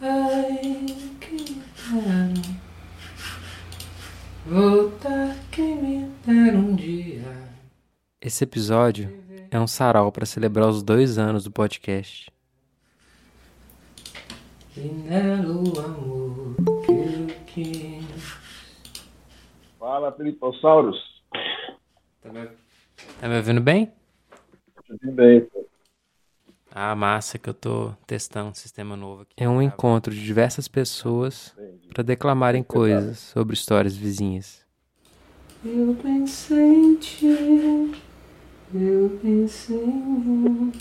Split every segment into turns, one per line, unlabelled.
Ai, que quero voltar quem me der um dia.
Esse episódio é um sarau para celebrar os dois anos do podcast.
E nela o amor que eu quis.
Fala, Filipossauros.
Tá me, tá me ouvindo bem?
Tudo bem, pô.
Ah, massa que eu tô testando um sistema novo aqui. É um encontro de diversas pessoas para declamarem coisas sobre histórias vizinhas.
Eu pensei em ti, eu pensei em.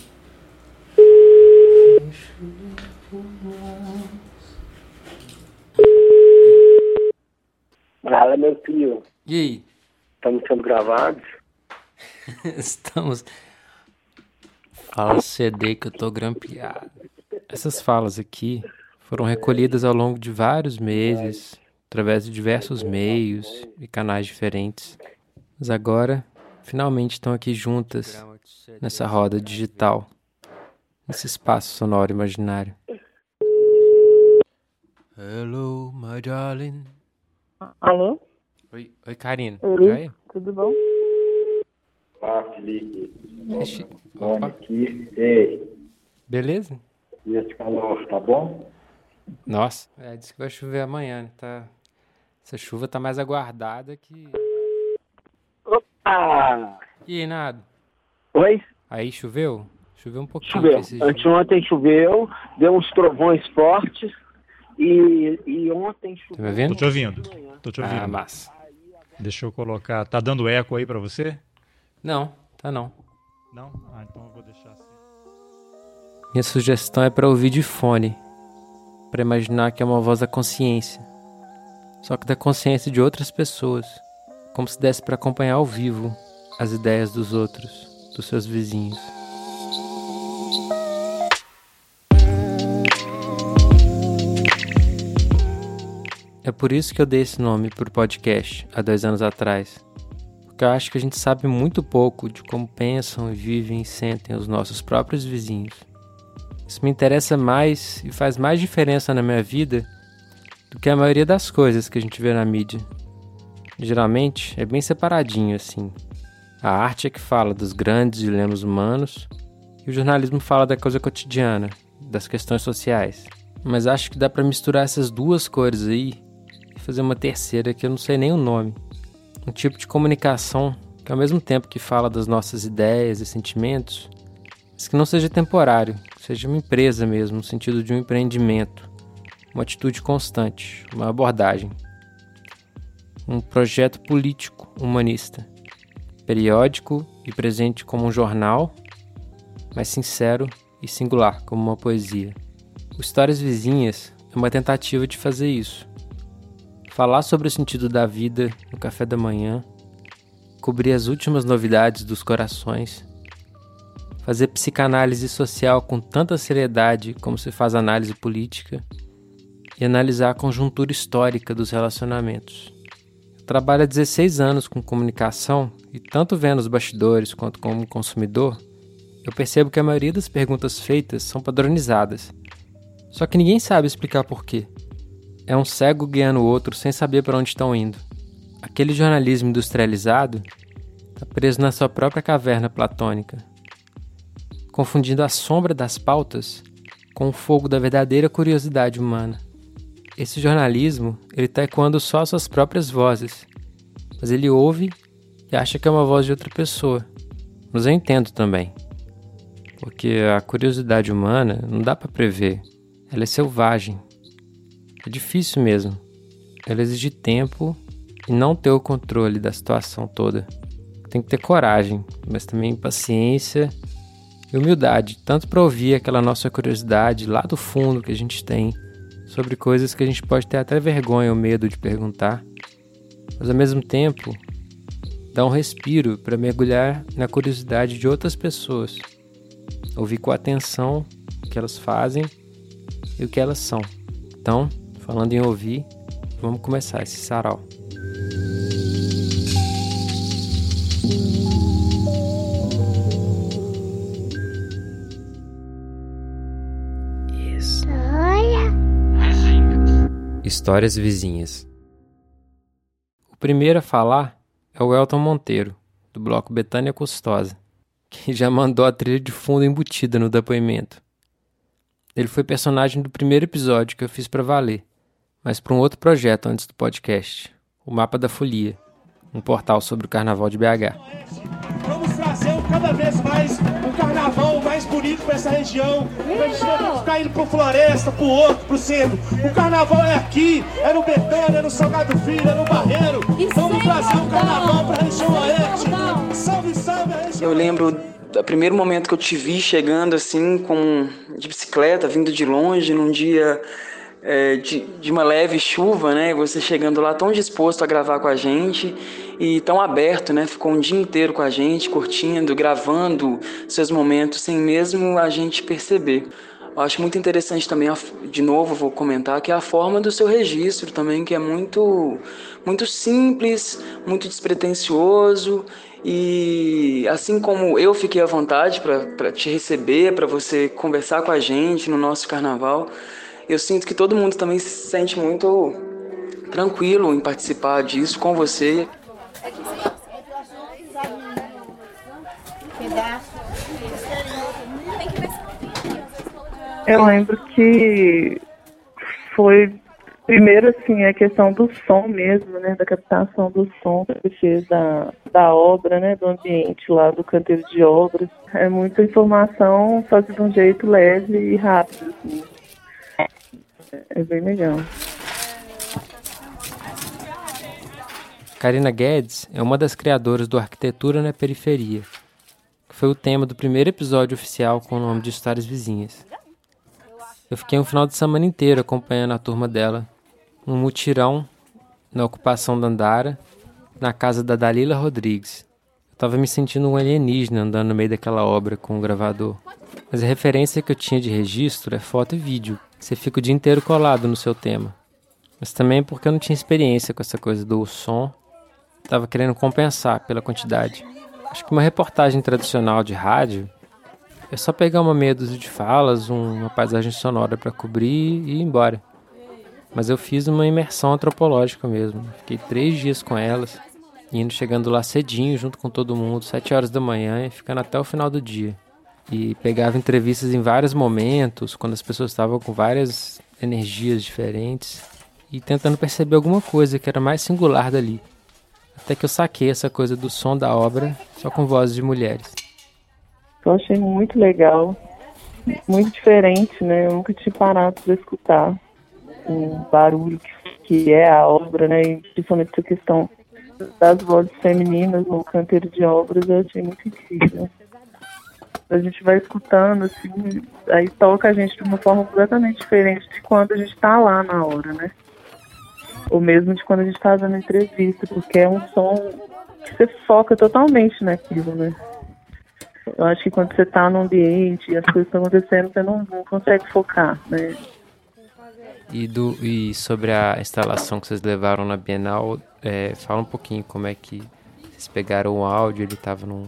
Fala, meu filho.
E aí?
Estamos sendo gravados?
Estamos. Fala CD que eu tô grampeado. Essas falas aqui foram recolhidas ao longo de vários meses, através de diversos meios e canais diferentes. Mas agora, finalmente estão aqui juntas, nessa roda digital, nesse espaço sonoro imaginário. Hello, my darling.
Alô?
Oi, oi Karina.
Oi. Tudo bom?
Olá, Felipe.
Deixa-
Bom
Opa,
aqui. Ei,
beleza?
e esse calor, tá bom?
Nossa, é, disse que vai chover amanhã, né? Tá... Essa chuva tá mais aguardada que.
Ah!
E aí, Nado?
Oi?
Aí choveu? Choveu um pouquinho.
Choveu. Anteontem choveu, deu uns trovões fortes e, e ontem choveu.
Tá me ouvindo?
Tô te ouvindo. Tô te ouvindo.
Ah, massa.
Deixa eu colocar. Tá dando eco aí pra você?
Não, tá não.
Não? Ah, então eu vou deixar assim.
Minha sugestão é pra ouvir de fone. Pra imaginar que é uma voz da consciência. Só que da consciência de outras pessoas. Como se desse pra acompanhar ao vivo as ideias dos outros, dos seus vizinhos. É por isso que eu dei esse nome pro podcast há dois anos atrás. Porque eu acho que a gente sabe muito pouco de como pensam vivem e sentem os nossos próprios vizinhos. Isso me interessa mais e faz mais diferença na minha vida do que a maioria das coisas que a gente vê na mídia. Geralmente é bem separadinho assim. A arte é que fala dos grandes dilemas humanos e o jornalismo fala da coisa cotidiana, das questões sociais. Mas acho que dá pra misturar essas duas cores aí e fazer uma terceira que eu não sei nem o nome. Um tipo de comunicação que ao mesmo tempo que fala das nossas ideias e sentimentos, mas que não seja temporário, seja uma empresa mesmo, no sentido de um empreendimento, uma atitude constante, uma abordagem. Um projeto político humanista, periódico e presente como um jornal, mas sincero e singular como uma poesia. O Histórias Vizinhas é uma tentativa de fazer isso. Falar sobre o sentido da vida no café da manhã, cobrir as últimas novidades dos corações, fazer psicanálise social com tanta seriedade como se faz análise política e analisar a conjuntura histórica dos relacionamentos. Eu trabalho há 16 anos com comunicação e tanto vendo os bastidores quanto como consumidor, eu percebo que a maioria das perguntas feitas são padronizadas. Só que ninguém sabe explicar por quê. É um cego guiando o outro sem saber para onde estão indo. Aquele jornalismo industrializado está preso na sua própria caverna platônica, confundindo a sombra das pautas com o fogo da verdadeira curiosidade humana. Esse jornalismo, ele está ecoando só suas próprias vozes, mas ele ouve e acha que é uma voz de outra pessoa. Mas eu entendo também, porque a curiosidade humana não dá para prever, ela é selvagem. É difícil mesmo. Ela exige tempo e não ter o controle da situação toda. Tem que ter coragem, mas também paciência e humildade, tanto para ouvir aquela nossa curiosidade lá do fundo que a gente tem sobre coisas que a gente pode ter até vergonha ou medo de perguntar, mas ao mesmo tempo dar um respiro para mergulhar na curiosidade de outras pessoas, ouvir com atenção o que elas fazem e o que elas são. Então, falando em ouvir, vamos começar esse sarau. Histórias Vizinhas. O primeiro a falar é o Elton Monteiro, do bloco Betânia Custosa, que já mandou a trilha de fundo embutida no depoimento. Ele foi personagem do primeiro episódio que eu fiz para valer, mas para um outro projeto antes do podcast, o Mapa da Folia, um portal sobre o Carnaval de BH.
Vamos trazer cada vez mais um carnaval mais bonito para essa região. Pra gente não ficar indo pro Floresta, pro outro, pro centro. O carnaval é aqui, é no Betânia, é no Salgado Filho, é no Barreiro. Vamos trazer o carnaval pra região oeste. Salve, salve a região
Eu lembro do primeiro momento que eu te vi chegando assim, com de bicicleta, vindo de longe, num dia é, de, de uma leve chuva, né? Você chegando lá tão disposto a gravar com a gente e tão aberto, né? Ficou um dia inteiro com a gente, curtindo, gravando seus momentos sem mesmo a gente perceber. Eu acho muito interessante também, de novo vou comentar, que é a forma do seu registro também, que é muito, muito simples, muito despretensioso e assim como eu fiquei à vontade para te receber, para você conversar com a gente no nosso carnaval, eu sinto que todo mundo também se sente muito tranquilo em participar disso com você.
Eu lembro que foi primeiro assim a questão do som mesmo, né, da captação do som que fez da, da obra, né, do ambiente lá do canteiro de obras. É muita informação que de um jeito leve e rápido. Assim. É bem legal.
Karina Guedes é uma das criadoras do Arquitetura na Periferia, que foi o tema do primeiro episódio oficial com o nome de Histórias Vizinhas. Eu fiquei um final de semana inteiro acompanhando a turma dela, num mutirão na ocupação da Andara, na casa da Dalila Rodrigues. Eu tava me sentindo um alienígena andando no meio daquela obra com o gravador. Mas a referência que eu tinha de registro é foto e vídeo. Você fica o dia inteiro colado no seu tema. Mas também porque eu não tinha experiência com essa coisa do som Tava querendo compensar pela quantidade. Acho que uma reportagem tradicional de rádio é só pegar uma meia dúzia de falas, um- uma paisagem sonora para cobrir e ir embora. Mas eu fiz uma imersão antropológica mesmo. Fiquei três dias com elas, indo chegando lá cedinho junto com todo mundo, sete horas da manhã e ficando até o final do dia. E pegava entrevistas em vários momentos, quando as pessoas estavam com várias energias diferentes e tentando perceber alguma coisa que era mais singular dali. Até que eu saquei essa coisa do som da obra só com vozes de mulheres.
Eu achei muito legal, muito diferente, né? Eu nunca tinha parado para escutar o barulho que, é a obra, né? E principalmente essa questão das vozes femininas no canteiro de obras, eu achei muito incrível. A gente vai escutando, assim, aí toca a gente de uma forma completamente diferente de quando a gente tá lá na hora, né? Ou mesmo de quando a gente tá dando entrevista, porque é um som que você foca totalmente naquilo, né? Eu acho que quando você tá no ambiente e as coisas estão acontecendo, você não, não consegue focar, né?
E, do, e sobre a instalação que vocês levaram na Bienal, é, fala um pouquinho como é que vocês pegaram o áudio, ele estava num,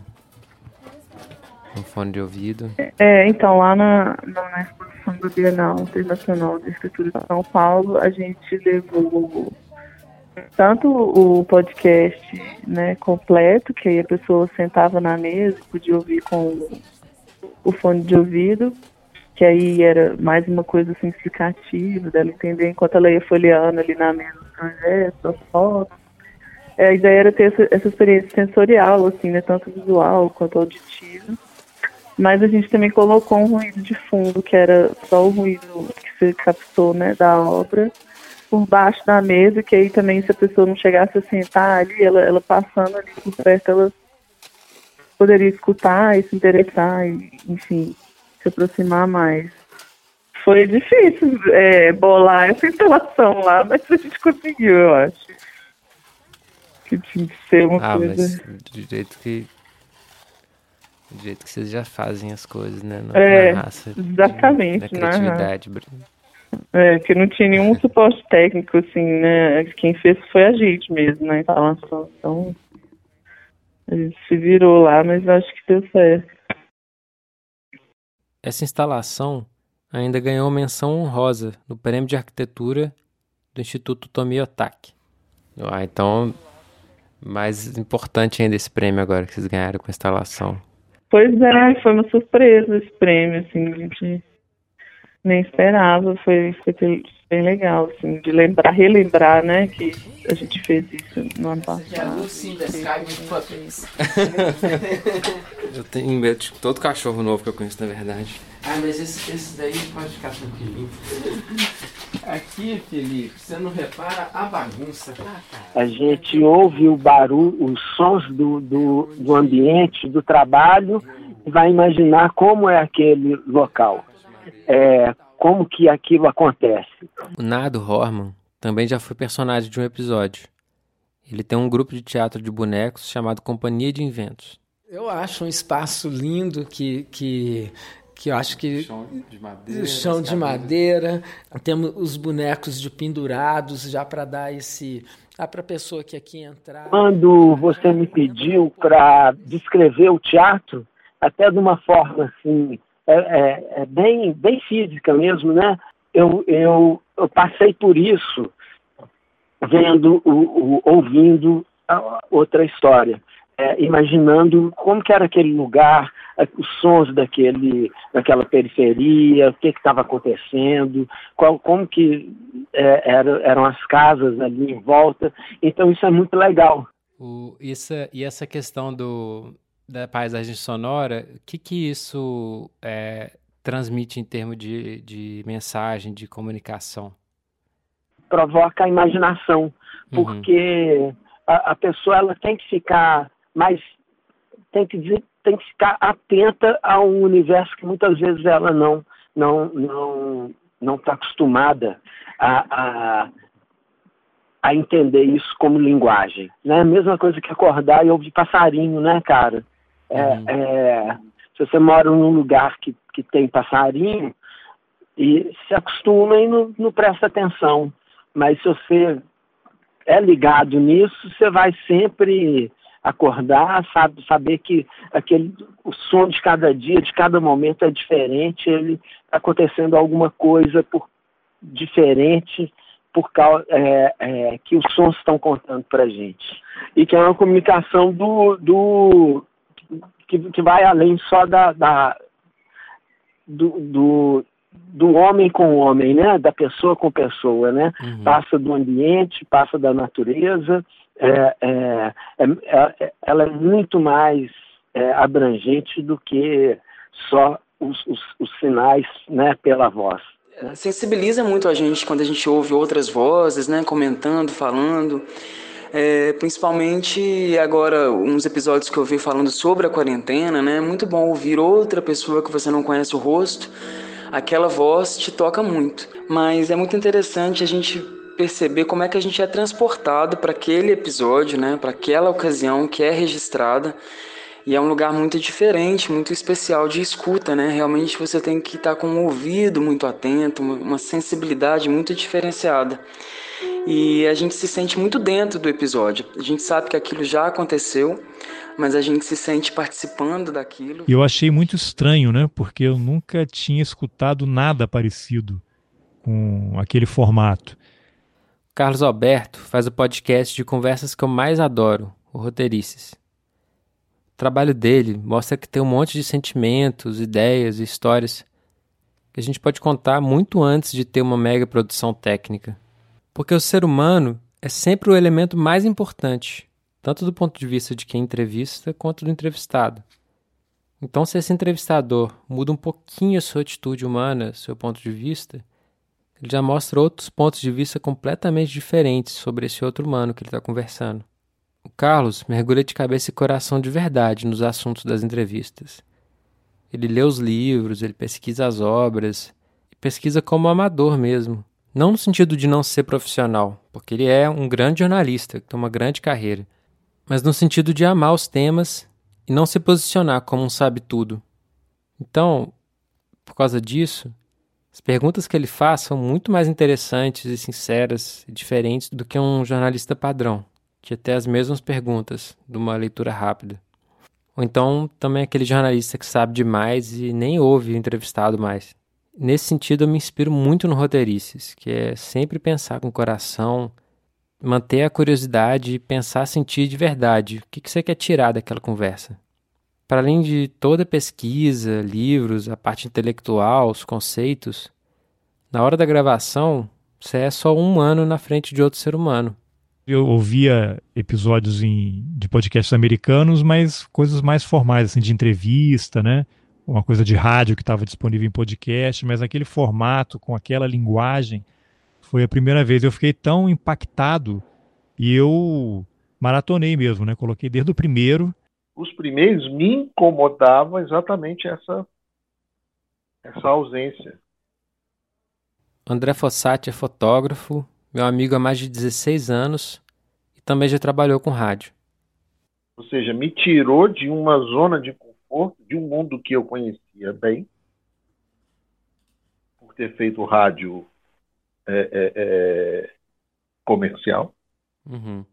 num fone de ouvido.
É, então, lá na, na, exposição da Bienal Internacional de Escritura de São Paulo, a gente levou tanto o podcast né, completo, que aí a pessoa sentava na mesa e podia ouvir com o fone de ouvido, que aí era mais uma coisa assim, explicativa, dela entender enquanto ela ia folheando ali na mesa os projetos, as fotos. É, a ideia era ter essa, essa experiência sensorial, assim, né, tanto visual quanto auditiva. Mas a gente também colocou um ruído de fundo, que era só o ruído que você captou né, da obra, por baixo da mesa, que aí também se a pessoa não chegasse a sentar ali, ela, ela passando ali por perto, ela poderia escutar e se interessar, e, enfim, se aproximar mais. Foi difícil é, bolar essa instalação lá, mas a gente conseguiu, eu acho. Que tinha que ser uma
Ah,
coisa.
mas do jeito que. Do jeito que vocês já fazem as coisas, né? Na,
É,
na raça. de-
exatamente,
Na
na
criatividade. Bru-
É, que não tinha nenhum suporte técnico, assim, né? Quem fez foi a gente mesmo, na instalação. Então, a gente se virou lá, mas acho que deu certo.
Essa instalação ainda ganhou menção honrosa no Prêmio de Arquitetura do Instituto Tomiotaki. Ah, então, mais importante ainda esse prêmio agora que vocês ganharam com a instalação.
Pois é, foi uma surpresa esse prêmio, assim, a gente nem esperava, foi, foi bem legal, assim, de lembrar, relembrar, né, que a gente fez isso no ano passado.
Eu tenho medo de todo cachorro novo que eu conheço, na verdade.
Ah, mas esse, esse daí pode ficar tranquilinho. Aqui, Felipe, você não repara a bagunça.
A gente ouve o barulho, os sons do, do, do ambiente, do trabalho, e vai imaginar como é aquele local. É, como que aquilo acontece.
O Nado Horman também já foi personagem de um episódio. Ele tem um grupo de teatro de bonecos chamado Companhia de Inventos.
Eu acho um espaço lindo que, que, que eu acho que.
Chão de madeira.
Chão de madeira. Temos os bonecos de pendurados já para dar esse. Ah, para a pessoa que aqui entrar.
Quando você me pediu para descrever o teatro, até de uma forma assim, é, é, é bem, bem física mesmo, né? Eu, eu, eu passei por isso vendo, o, o ouvindo outra história é, imaginando como que era aquele lugar, os sons daquele, daquela periferia, o que estava acontecendo, qual, como que é, era, eram as casas ali em volta. Então isso é muito legal.
O, isso, e essa questão do, da paisagem sonora, o que, que isso é, transmite em termos de, de mensagem, de comunicação?
Provoca a imaginação, uhum. porque uhum. a, a pessoa ela tem que ficar mas tem que, tem que ficar atenta a um universo que muitas vezes ela não não não não está acostumada a, a, a, entender isso como linguagem, né? Mesma coisa que acordar e ouvir passarinho, né, cara? É, uhum. é, se você mora num lugar que, que tem passarinho e se acostuma e não, não presta atenção, mas se você é ligado nisso, você vai sempre acordar, sabe, saber que aquele, o som de cada dia, de cada momento é diferente, ele está acontecendo alguma coisa por, diferente por causa é, é, que os sons estão contando para gente e que é uma comunicação do, do que, que vai além só da, da do, do, do homem com homem, né? Da pessoa com pessoa, né? Uhum. Passa do ambiente, passa da natureza é, é, é, é, ela é muito mais é, abrangente do que só os, os, os sinais né, pela voz.
Sensibiliza muito a gente quando a gente ouve outras vozes, né, comentando, falando. É, principalmente agora, uns episódios que eu vi falando sobre a quarentena, né? É muito bom ouvir outra pessoa que você não conhece o rosto. Aquela voz te toca muito. Mas é muito interessante a gente perceber como é que a gente é transportado para aquele episódio, né, para aquela ocasião que é registrada. E é um lugar muito diferente, muito especial de escuta, né? Realmente você tem que estar com um ouvido muito atento, uma sensibilidade muito diferenciada. E a gente se sente muito dentro do episódio. A gente sabe que aquilo já aconteceu, mas a gente se sente participando daquilo.
E eu achei muito estranho, né? Porque eu nunca tinha escutado nada parecido com aquele formato.
Carlos Alberto faz o podcast de conversas que eu mais adoro, o Roteirices. O trabalho dele mostra que tem um monte de sentimentos, ideias e histórias que a gente pode contar muito antes de ter uma mega produção técnica. Porque o ser humano é sempre o elemento mais importante, tanto do ponto de vista de quem entrevista quanto do entrevistado. Então, se esse entrevistador muda um pouquinho a sua atitude humana, seu ponto de vista, ele já mostra outros pontos de vista completamente diferentes sobre esse outro humano que ele está conversando. O Carlos mergulha de cabeça e coração de verdade nos assuntos das entrevistas. Ele lê os livros, ele pesquisa as obras, pesquisa como amador mesmo. Não no sentido de não ser profissional, porque ele é um grande jornalista que tem uma grande carreira, mas no sentido de amar os temas e não se posicionar como um sabe-tudo. Então, por causa disso, as perguntas que ele faz são muito mais interessantes e sinceras e diferentes do que um jornalista padrão, que até as mesmas perguntas de uma leitura rápida. Ou então também aquele jornalista que sabe demais e nem ouve o entrevistado mais. Nesse sentido, eu me inspiro muito no Roteirices, que é sempre pensar com o coração, manter a curiosidade e pensar sentir de verdade. O que, que você quer tirar daquela conversa? Para além de toda a pesquisa, livros, a parte intelectual, os conceitos, na hora da gravação, você é só um humano na frente de outro ser humano.
Eu ouvia episódios em, de podcasts americanos, mas coisas mais formais, assim, de entrevista, né? Uma coisa de rádio que estava disponível em podcast, mas aquele formato, com aquela linguagem, foi a primeira vez. Eu fiquei tão impactado e eu maratonei mesmo, né? Coloquei desde o primeiro.
Os primeiros me incomodavam exatamente essa, essa ausência.
André Fossati é fotógrafo, meu amigo há mais de 16 anos e também já trabalhou com rádio.
Ou seja, me tirou de uma zona de conforto, de um mundo que eu conhecia bem, por ter feito rádio é, é, é, comercial.
Uhum.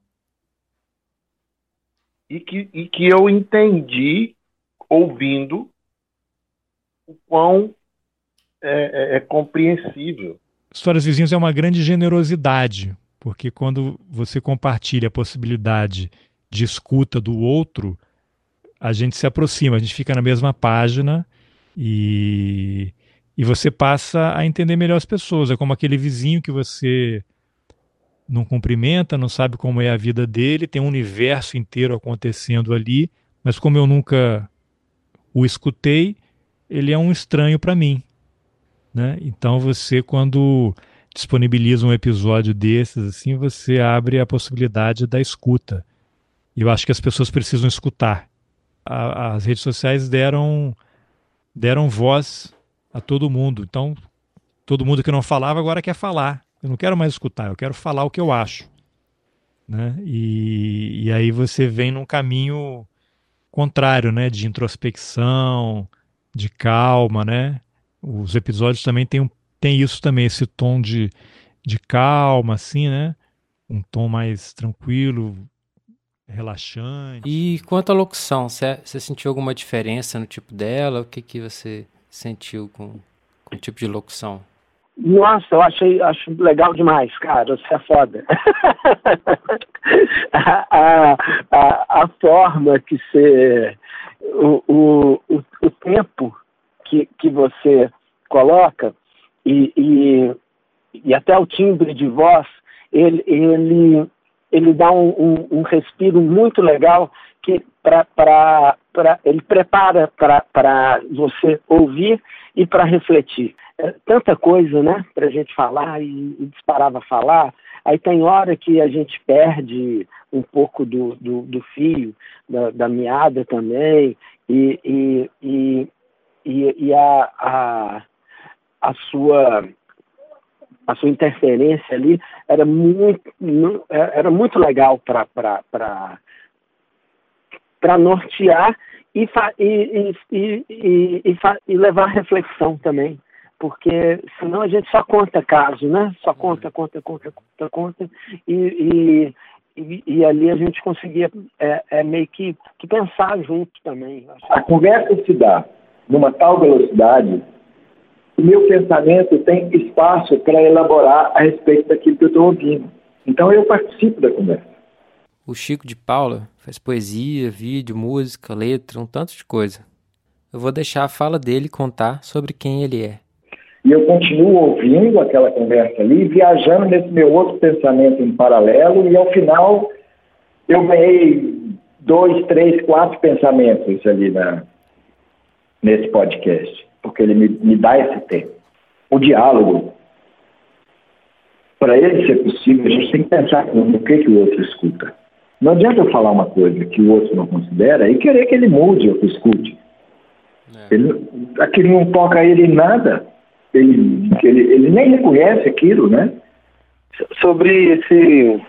E, que, e que eu entendi, ouvindo, o quão é, é, é compreensível.
Histórias Vizinhas é uma grande generosidade, porque quando você compartilha a possibilidade de escuta do outro, a gente se aproxima, a gente fica na mesma página e, e você passa a entender melhor as pessoas. É como aquele vizinho que você não cumprimenta, não sabe como é a vida dele, tem um universo inteiro acontecendo ali, mas como eu nunca o escutei, ele é um estranho para mim. Né? Então você, quando disponibiliza um episódio desses, assim, você abre a possibilidade da escuta. E eu acho que as pessoas precisam escutar. A, as redes sociais deram deram voz a todo mundo. Então, todo mundo que não falava agora quer falar. Eu não quero mais escutar, eu quero falar o que eu acho. Né? E, e aí você vem num caminho contrário, né? De introspecção, de calma, né? Os episódios também têm, tem isso também, esse tom de, de calma, assim, né? Um tom mais tranquilo, relaxante.
E quanto à locução, você sentiu alguma diferença no tipo dela? O que, que você sentiu com, com o tipo de locução?
Nossa, eu achei acho legal demais, cara. Você é foda. a, a, a, forma que você. O, o, o, tempo que, que você coloca e, e, e até o timbre de voz, ele, ele, ele dá um, um, um respiro muito legal que pra, pra, pra, ele prepara para você ouvir e para refletir. É tanta coisa, né, para a gente falar e, e disparava falar. Aí tem hora que a gente perde um pouco do, do, do fio, da, da, meada também, e, e, e, e, a, a, a sua a sua interferência ali era muito era muito legal para para nortear e, e, e, e, e, levar reflexão também porque senão a gente só conta caso né só conta conta conta conta conta e, e, e ali a gente conseguia é, é meio que, que pensar junto também
a conversa se dá numa tal velocidade, o meu pensamento tem espaço para elaborar a respeito daquilo que eu estou ouvindo. Então eu participo da conversa.
O Chico de Paula faz poesia, vídeo, música, letra, um tanto de coisa. Eu vou deixar a fala dele contar sobre quem ele é.
E eu continuo ouvindo aquela conversa ali, viajando nesse meu outro pensamento em paralelo, e ao final eu ganhei dois, três, quatro pensamentos ali na, nesse podcast, porque ele me, me dá esse tempo. O diálogo, para ele ser possível, a gente tem que pensar no que, que o outro escuta. Não adianta eu falar uma coisa que o outro não considera e querer que ele mude ou que escute. É. Ele, aquilo não toca ele em nada. Ele, ele, ele nem reconhece aquilo, né?
Sobre esse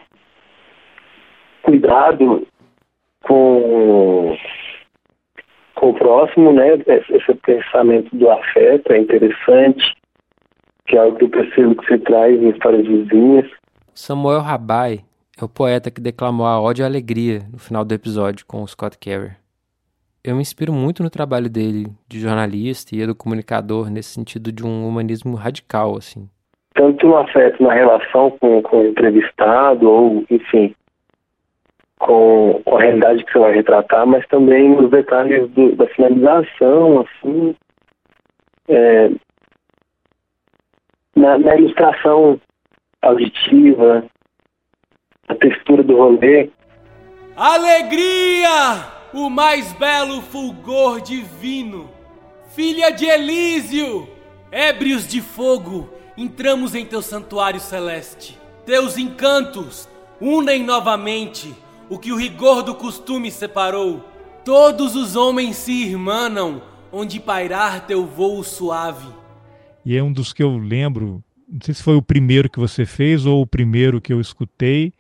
cuidado com com o próximo, né? Esse pensamento do afeto é interessante, que é algo que eu percebo que você traz em histórias vizinhas.
Samuel Rabai é o poeta que declamou a ódio e a alegria no final do episódio com o Scott Carey. Eu me inspiro muito no trabalho dele de jornalista e do comunicador nesse sentido de um humanismo radical, assim.
Tanto no afeto na relação com, com o entrevistado, ou, enfim, com, com, a realidade que você vai retratar, mas também nos detalhes do, da finalização, assim, é, na, na, ilustração auditiva, a textura do rolê.
Alegria! O mais belo fulgor divino. Filha de Elísio, ébrios de fogo, entramos em teu santuário celeste. Teus encantos unem novamente o que o rigor do costume separou. Todos os homens se irmanam onde pairar teu voo suave.
E é um dos que eu lembro, não sei se foi o primeiro que você fez ou o primeiro que eu escutei,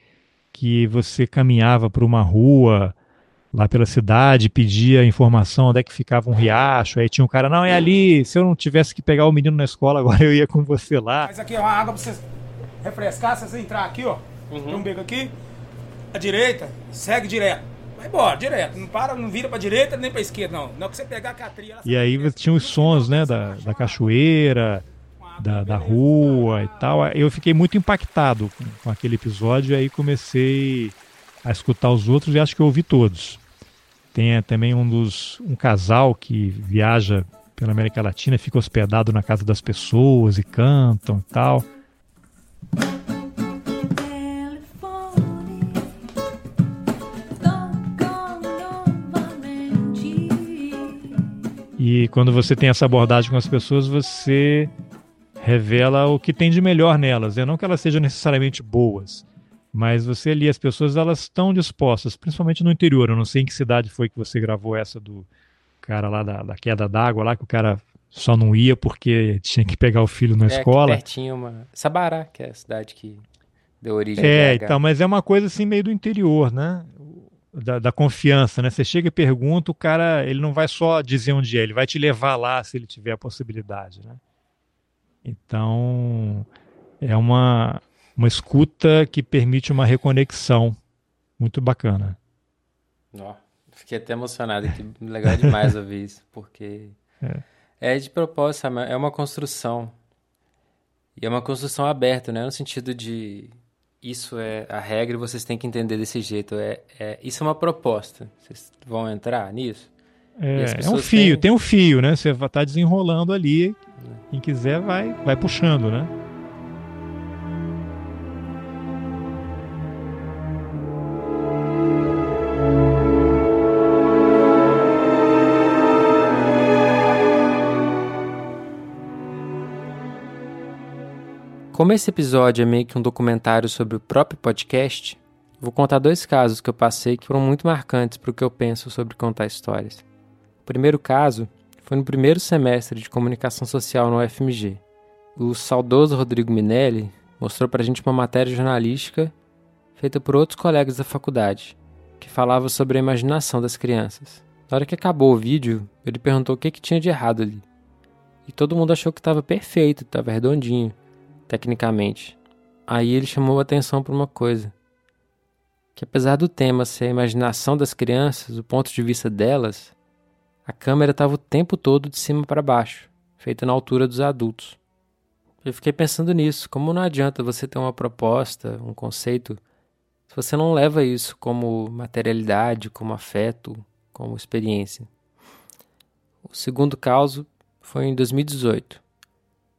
que você caminhava por uma rua lá pela cidade, pedia informação onde é que ficava um riacho, aí tinha um cara, não, é ali, se eu não tivesse que pegar o menino na escola, agora eu ia com você lá.
Mas aqui é uma água pra você refrescar, se você entrar aqui, ó, uhum. tem um beco aqui, à direita, segue direto. Vai embora, direto. Não para, não vira pra direita nem pra esquerda, não. Não que você pegar a catria...
E aí tinha os sons, né, da, da cachoeira, da, da rua e tal. Eu fiquei muito impactado com, com aquele episódio, aí comecei a escutar os outros e acho que eu ouvi todos. Tem também um dos um casal que viaja pela América Latina, fica hospedado na casa das pessoas e cantam e tal. E quando você tem essa abordagem com as pessoas, você revela o que tem de melhor nelas. É não que elas sejam necessariamente boas, mas você ali, as pessoas elas estão dispostas, principalmente no interior. Eu não sei em que cidade foi que você gravou essa do cara lá da, da queda d'água, lá que o cara só não ia porque tinha que pegar o filho na
é,
escola.
Pertinho uma. Sabará, que é a cidade que deu origem
É, então, mas é uma coisa assim meio do interior, né? Da, da, confiança, né? Você chega e pergunta, o cara, ele não vai só dizer onde é, ele vai te levar lá se ele tiver a possibilidade, né? Então, é uma uma escuta que permite uma reconexão. Muito bacana.
Fiquei até emocionado aqui. Legal demais ouvir isso, porque é. é de propósito, é uma construção. E é uma construção aberta, né? No sentido de isso é a regra e vocês têm que entender desse jeito. É, é, isso é uma proposta. Vocês vão entrar nisso?
É, é um fio, têm... tem um fio, né? Você vai estar tá desenrolando ali. Quem quiser vai, vai puxando, né?
Como esse episódio é meio que um documentário sobre o próprio podcast, vou contar dois casos que eu passei que foram muito marcantes para o que eu penso sobre contar histórias. O primeiro caso foi no primeiro semestre de comunicação social no UFMG. O saudoso Rodrigo Minelli mostrou para a gente uma matéria jornalística feita por outros colegas da faculdade, que falava sobre a imaginação das crianças. Na hora que acabou o vídeo, ele perguntou o que, que tinha de errado ali. E todo mundo achou que estava perfeito, estava redondinho tecnicamente. Aí ele chamou a atenção para uma coisa: que apesar do tema ser a imaginação das crianças, o ponto de vista delas, a câmera estava o tempo todo de cima para baixo, feita na altura dos adultos. Eu fiquei pensando nisso, como não adianta você ter uma proposta, um conceito, se você não leva isso como materialidade, como afeto, como experiência. O segundo caso foi em 2018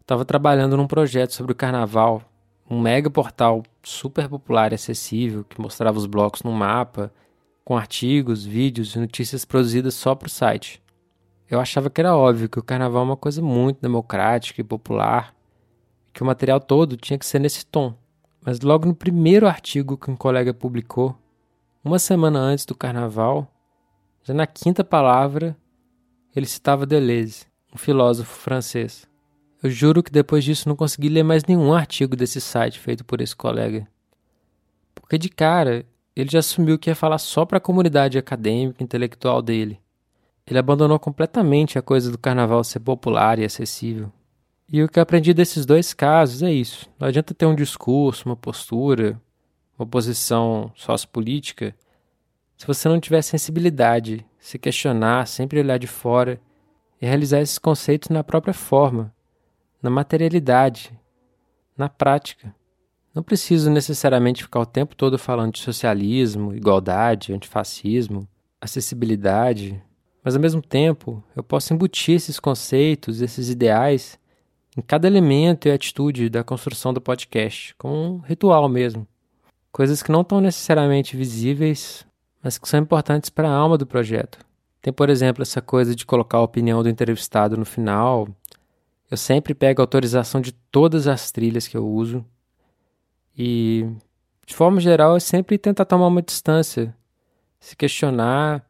estava trabalhando num projeto sobre o carnaval, um mega portal super popular e acessível que mostrava os blocos no mapa, com artigos, vídeos e notícias produzidas só para o site. Eu achava que era óbvio que o carnaval é uma coisa muito democrática e popular, que o material todo tinha que ser nesse tom. Mas logo no primeiro artigo que um colega publicou, uma semana antes do carnaval, já na quinta palavra, ele citava Deleuze, um filósofo francês. Eu juro que depois disso não consegui ler mais nenhum artigo desse site feito por esse colega. Porque de cara, ele já assumiu que ia falar só para a comunidade acadêmica e intelectual dele. Ele abandonou completamente a coisa do carnaval ser popular e acessível. E o que aprendi desses dois casos é isso. Não adianta ter um discurso, uma postura, uma posição sociopolítica, Se você não tiver sensibilidade, se questionar, sempre olhar de fora e realizar esses conceitos na própria forma, na materialidade, na prática. Não preciso necessariamente ficar o tempo todo falando de socialismo, igualdade, antifascismo, acessibilidade, mas ao mesmo tempo eu posso embutir esses conceitos, esses ideais em cada elemento e atitude da construção do podcast, como um ritual mesmo. Coisas que não estão necessariamente visíveis, mas que são importantes para a alma do projeto. Tem, por exemplo, essa coisa de colocar a opinião do entrevistado no final. Eu sempre pego autorização de todas as trilhas que eu uso. E, de forma geral, é sempre tentar tomar uma distância, se questionar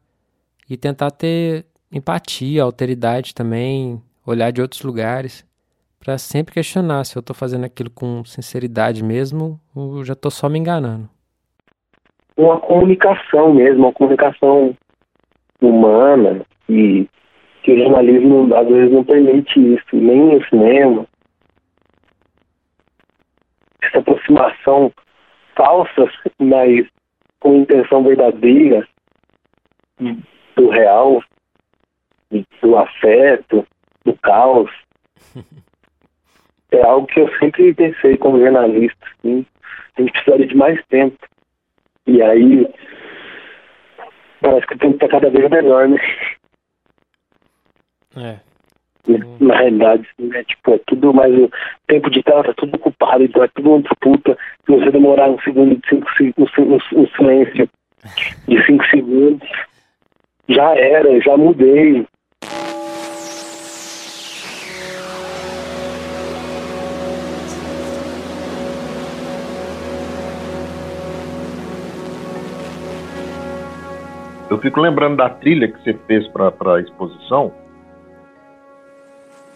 e tentar ter empatia, alteridade também, olhar de outros lugares para sempre questionar se eu estou fazendo aquilo com sinceridade mesmo ou já estou só me enganando.
Uma comunicação mesmo, uma comunicação humana e que o jornalismo às vezes não permite isso, nem no cinema. Essa aproximação falsa, mas com intenção verdadeira do real, do afeto, do caos. é algo que eu sempre pensei como jornalista. Assim, a gente precisaria de mais tempo. E aí, parece que o tempo está cada vez melhor, né?
É.
Na realidade, né, tipo, é tudo mais o tempo de tela tá tudo ocupado, então é tudo uma disputa. Se você demorar um segundo de cinco, um, um, um silêncio de cinco segundos, já era, já mudei.
Eu fico lembrando da trilha que você fez para a exposição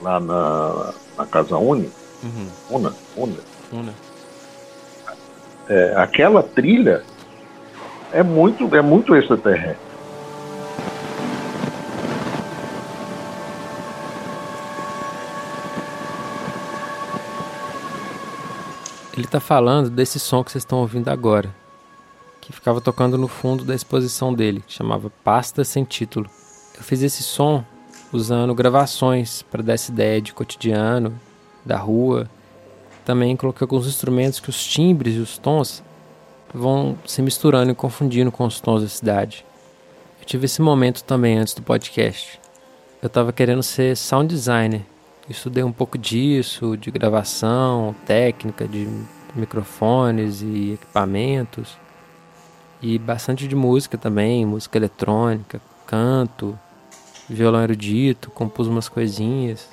lá na, na Casa Uni. Uhum. Una, Una.
Una.
É, aquela trilha é muito, é muito extraterrestre.
Ele está falando desse som que vocês estão ouvindo agora que ficava tocando no fundo da exposição dele, que chamava Pasta Sem Título. Eu fiz esse som usando gravações para dar essa ideia de cotidiano, da rua. Também coloquei alguns instrumentos que os timbres e os tons vão se misturando e confundindo com os tons da cidade. Eu tive esse momento também antes do podcast. Eu estava querendo ser sound designer. Estudei um pouco disso, de gravação, técnica de microfones e equipamentos e bastante de música também, música eletrônica, canto, violão erudito, compus umas coisinhas.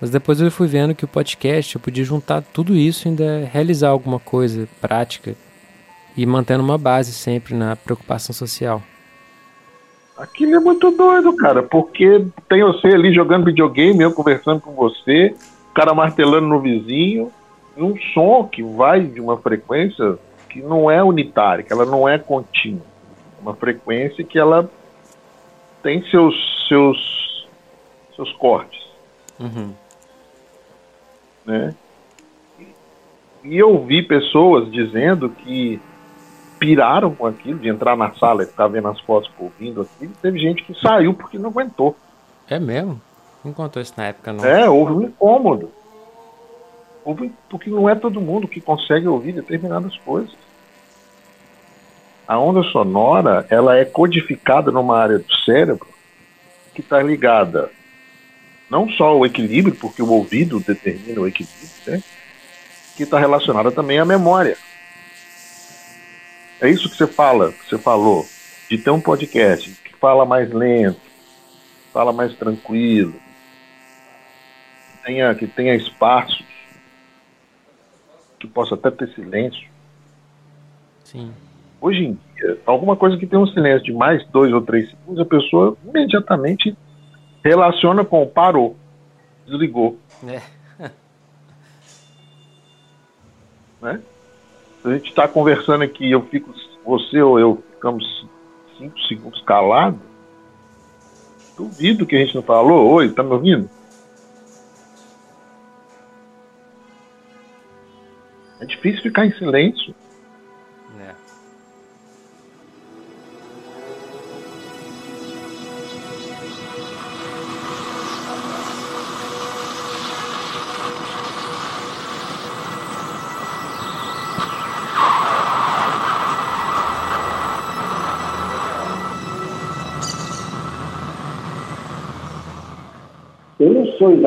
Mas depois eu fui vendo que o podcast eu podia juntar tudo isso e ainda realizar alguma coisa prática e mantendo uma base sempre na preocupação social.
Aquilo é muito doido, cara, porque tem você ali jogando videogame, eu conversando com você, o cara martelando no vizinho, um som que vai de uma frequência que não é unitária, que ela não é contínua. Uma frequência que ela tem seus seus seus cortes.
Uhum.
Né? E eu vi pessoas dizendo que piraram com aquilo, de entrar na sala e ficar vendo as fotos ouvindo aquilo. Teve gente que saiu porque não aguentou.
É mesmo? Não contou isso na época, não.
É, houve um incômodo. Houve, porque não é todo mundo que consegue ouvir determinadas coisas a onda sonora ela é codificada numa área do cérebro que está ligada não só ao equilíbrio, porque o ouvido determina o equilíbrio, né? que está relacionada também à memória. É isso que você fala, que você falou, de ter um podcast que fala mais lento, fala mais tranquilo, que tenha, que tenha espaços, que possa até ter silêncio.
Sim.
Hoje em dia, alguma coisa que tem um silêncio de mais dois ou três segundos, a pessoa imediatamente relaciona com parou, desligou.
É.
né? A gente está conversando aqui, eu fico, você ou eu ficamos cinco segundos calados, duvido que a gente não falou. Oi, tá me ouvindo? É difícil ficar em silêncio.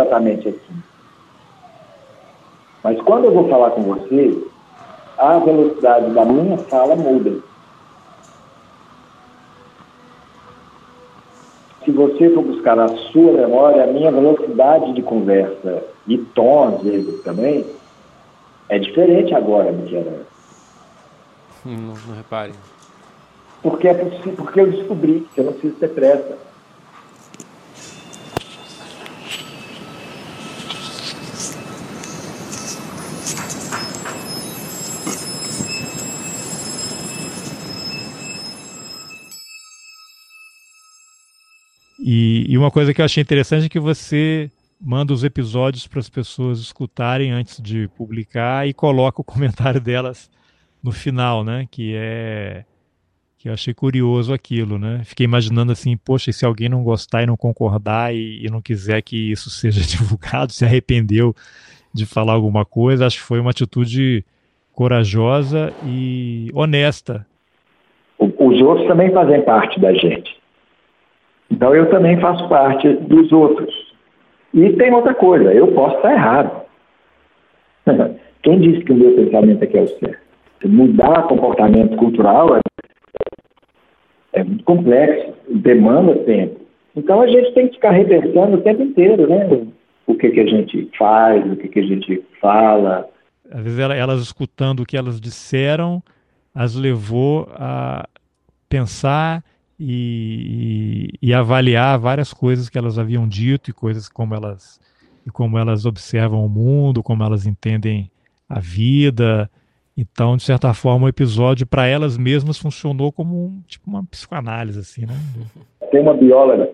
Exatamente assim. Mas quando eu vou falar com você, a velocidade da minha fala muda. Se você for buscar na sua memória, a minha velocidade de conversa e tom, às vezes, também, é diferente agora do que era antes.
Não, não repare.
Porque, é possível, porque eu descobri que eu não preciso ter pressa.
E, e, uma coisa que eu achei interessante é que você manda os episódios para as pessoas escutarem antes de publicar e coloca o comentário delas no final, né? Que é que eu achei curioso aquilo, né? Fiquei imaginando assim, poxa, e se alguém não gostar e não concordar e, e não quiser que isso seja divulgado, se arrependeu de falar alguma coisa, acho que foi uma atitude corajosa e honesta.
Os outros também fazem parte da gente. Então eu também faço parte dos outros. E tem outra coisa, eu posso estar errado. Quem disse que o meu pensamento é que é o certo? Mudar comportamento cultural é, é muito complexo, demanda tempo. Então a gente tem que ficar repensando o tempo inteiro, né? O que, que a gente faz, o que, que a gente fala.
Às vezes elas escutando o que elas disseram, as levou a pensar e, e, avaliar várias coisas que elas haviam dito e coisas como elas e como elas observam o mundo, como elas entendem a vida. Então, de certa forma, o episódio para elas mesmas funcionou como um, tipo uma psicoanálise assim, né?
Tem uma bióloga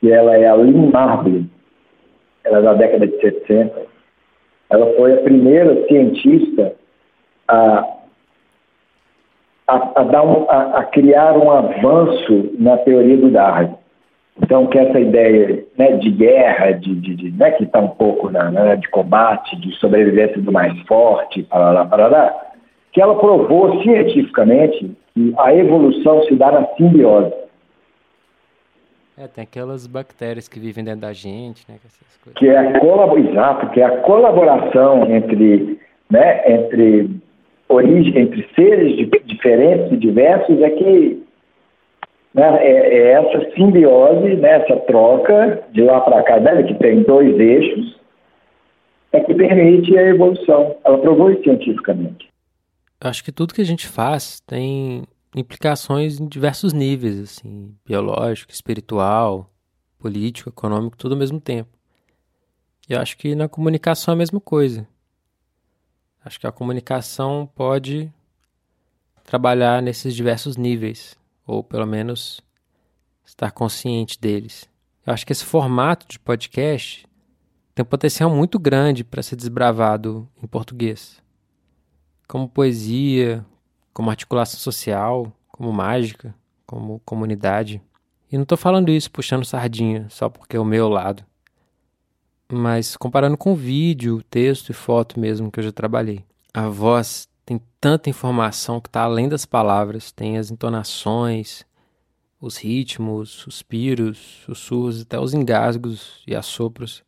que ela é a Lynn Marbley. Ela é da década de 70. Ela foi a primeira cientista a a, a, dar um, a, a, criar um avanço na teoria do Darwin. Então, que essa ideia né, de guerra, de, de, de né, que está um pouco na, né, de combate, de sobrevivência do mais forte, parará, parará, que ela provou cientificamente que a evolução se dá na simbiose.
É, tem aquelas bactérias que vivem dentro da gente, né?
Que é a colab... Exato, que é a colaboração entre, né, entre origem entre seres diferentes e diversos é que né, é, é, essa simbiose, né, essa troca de lá para cá, né, que tem dois eixos, é que permite a evolução. Ela provou isso cientificamente.
Acho que tudo que a gente faz tem implicações em diversos níveis, assim, biológico, espiritual, político, econômico, tudo ao mesmo tempo. E acho que na comunicação é a mesma coisa. Acho que a comunicação pode trabalhar nesses diversos níveis, ou pelo menos estar consciente deles. Eu acho que esse formato de podcast tem um potencial muito grande para ser desbravado em português. Como poesia, como articulação social, como mágica, como comunidade. E não estou falando isso puxando sardinha só porque é o meu lado mas comparando com vídeo, texto e foto mesmo que eu já trabalhei. A voz tem tanta informação que está além das palavras, tem as entonações, os ritmos, suspiros, sussurros, até os engasgos e assopros,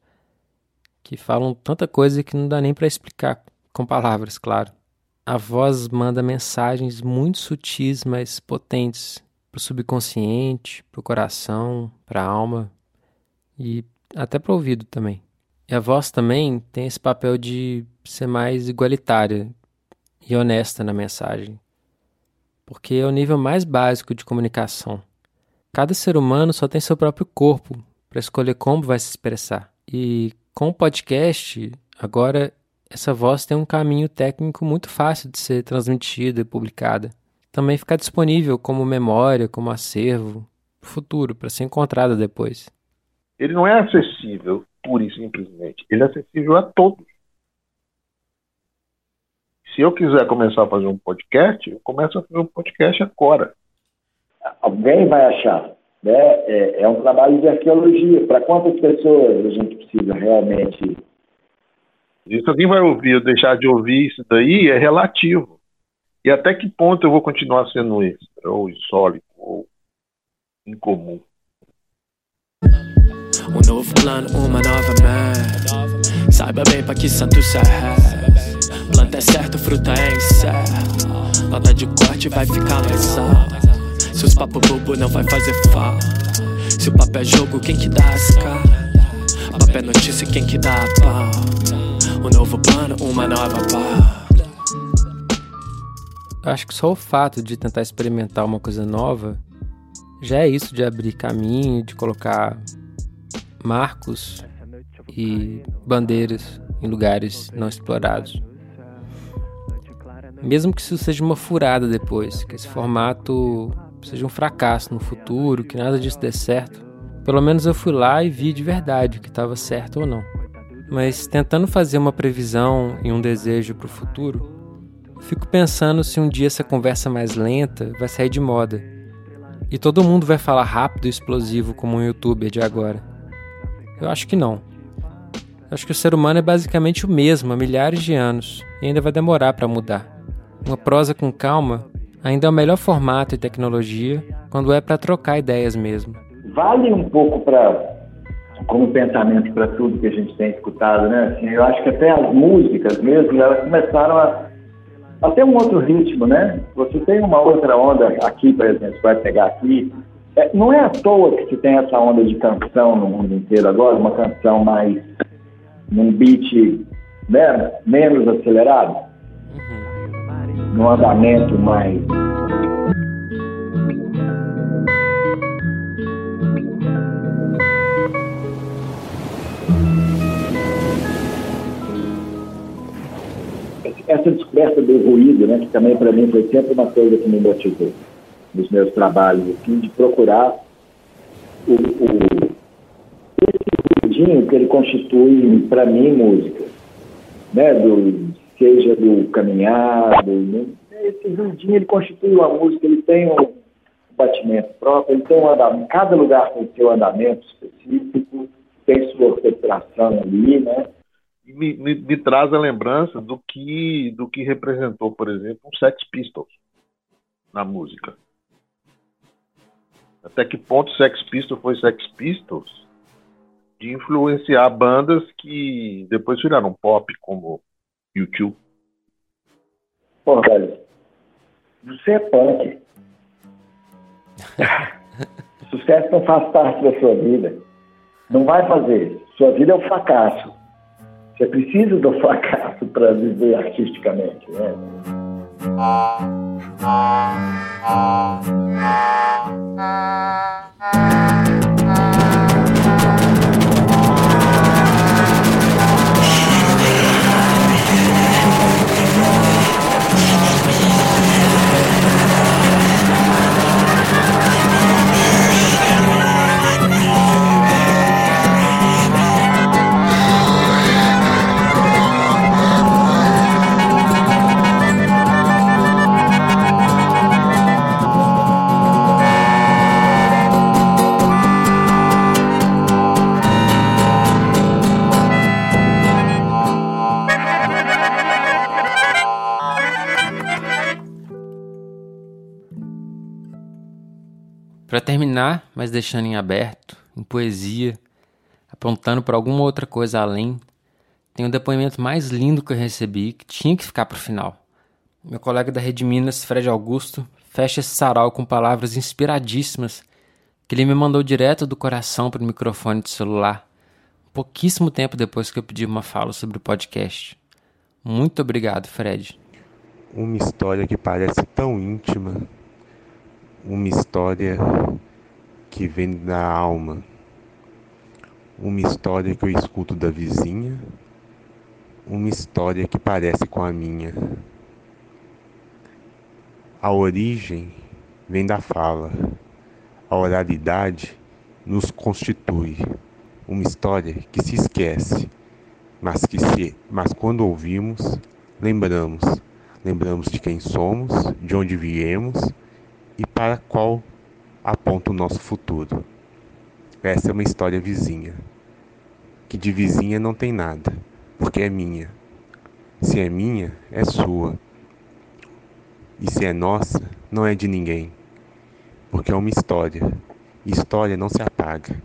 que falam tanta coisa que não dá nem para explicar com palavras, claro. A voz manda mensagens muito sutis, mas potentes para o subconsciente, para o coração, para a alma e até para o ouvido também. E a voz também tem esse papel de ser mais igualitária e honesta na mensagem, porque é o nível mais básico de comunicação. Cada ser humano só tem seu próprio corpo para escolher como vai se expressar. E com o podcast, agora essa voz tem um caminho técnico muito fácil de ser transmitida e publicada. Também ficar disponível como memória, como acervo, futuro, para ser encontrada depois.
Ele não é acessível pura e simplesmente. Ele é acessível a todos. Se eu quiser começar a fazer um podcast, eu começo a fazer um podcast agora.
Alguém vai achar. Né? É, é um trabalho de arqueologia. Para quantas pessoas a gente precisa realmente.
Se alguém vai ouvir ou deixar de ouvir isso daí, é relativo. E até que ponto eu vou continuar sendo extra, ou insólito, ou incomum.
Um novo plano, uma nova meta. Saiba bem pra que santo serve. Planta é certo, fruta é incerto. Nota de corte vai ficar mais alta. Seus papo bobo não vai fazer falta. Se o papo é jogo, quem que dá as caras? Papo é notícia, quem que dá a pau? Um novo plano, uma nova pau.
Acho que só o fato de tentar experimentar uma coisa nova já é isso de abrir caminho, de colocar marcos e bandeiras em lugares não explorados. Mesmo que isso seja uma furada depois, que esse formato seja um fracasso no futuro, que nada disso dê certo, pelo menos eu fui lá e vi de verdade o que estava certo ou não. Mas tentando fazer uma previsão e um desejo para o futuro, fico pensando se um dia essa conversa mais lenta vai sair de moda. E todo mundo vai falar rápido e explosivo como um youtuber de agora. Eu acho que não. Eu acho que o ser humano é basicamente o mesmo há milhares de anos e ainda vai demorar para mudar. Uma prosa com calma ainda é o melhor formato e tecnologia quando é para trocar ideias mesmo.
Vale um pouco para como pensamento para tudo que a gente tem escutado, né? Assim, eu acho que até as músicas mesmo, elas começaram a, a ter um outro ritmo, né? Você tem uma outra onda aqui, por exemplo, vai pegar aqui. É, não é à toa que se tem essa onda de canção no mundo inteiro agora, uma canção mais num beat né, menos acelerado, uhum. num andamento mais essa descoberta do ruído, né, que também para mim foi sempre uma coisa que me motivou nos meus trabalhos, assim, de procurar o, o, esse ruidinho que ele constitui, para mim, música. Né, do, seja do caminhar, do, né, esse ruidinho ele constitui uma música, ele tem um batimento próprio, ele tem um andamento, cada lugar tem seu andamento específico, tem sua orquestração ali, né?
me, me, me, traz a lembrança do que, do que representou, por exemplo, um Sex Pistols na música. Até que ponto Sex Pistols foi Sex Pistols de influenciar bandas que depois viraram pop, como YouTube.
Pô, velho, você é punk. Sucesso não faz parte da sua vida. Não vai fazer. Sua vida é um fracasso. Você precisa do fracasso para viver artisticamente. Né?
terminar, mas deixando em aberto, em poesia, apontando para alguma outra coisa além, tem o um depoimento mais lindo que eu recebi, que tinha que ficar para o final. Meu colega da Rede Minas, Fred Augusto, fecha esse sarau com palavras inspiradíssimas que ele me mandou direto do coração para o microfone de celular, pouquíssimo tempo depois que eu pedi uma fala sobre o podcast. Muito obrigado, Fred.
Uma história que parece tão íntima, uma história que vem da alma, uma história que eu escuto da vizinha, uma história que parece com a minha. A origem vem da fala, a oralidade nos constitui. Uma história que se esquece, mas que se, mas quando ouvimos, lembramos, lembramos de quem somos, de onde viemos e para qual aponta o nosso futuro. Essa é uma história vizinha, que de vizinha não tem nada, porque é minha. Se é minha, é sua. E se é nossa, não é de ninguém, porque é uma história. História não se apaga.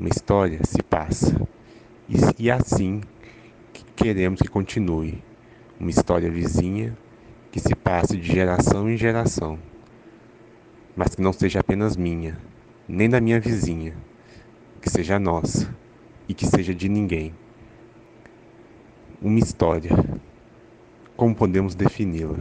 Uma história se passa. E, e assim que queremos que continue. Uma história vizinha que se passe de geração em geração. Mas que não seja apenas minha, nem da minha vizinha. Que seja nossa e que seja de ninguém. Uma história. Como podemos defini-la?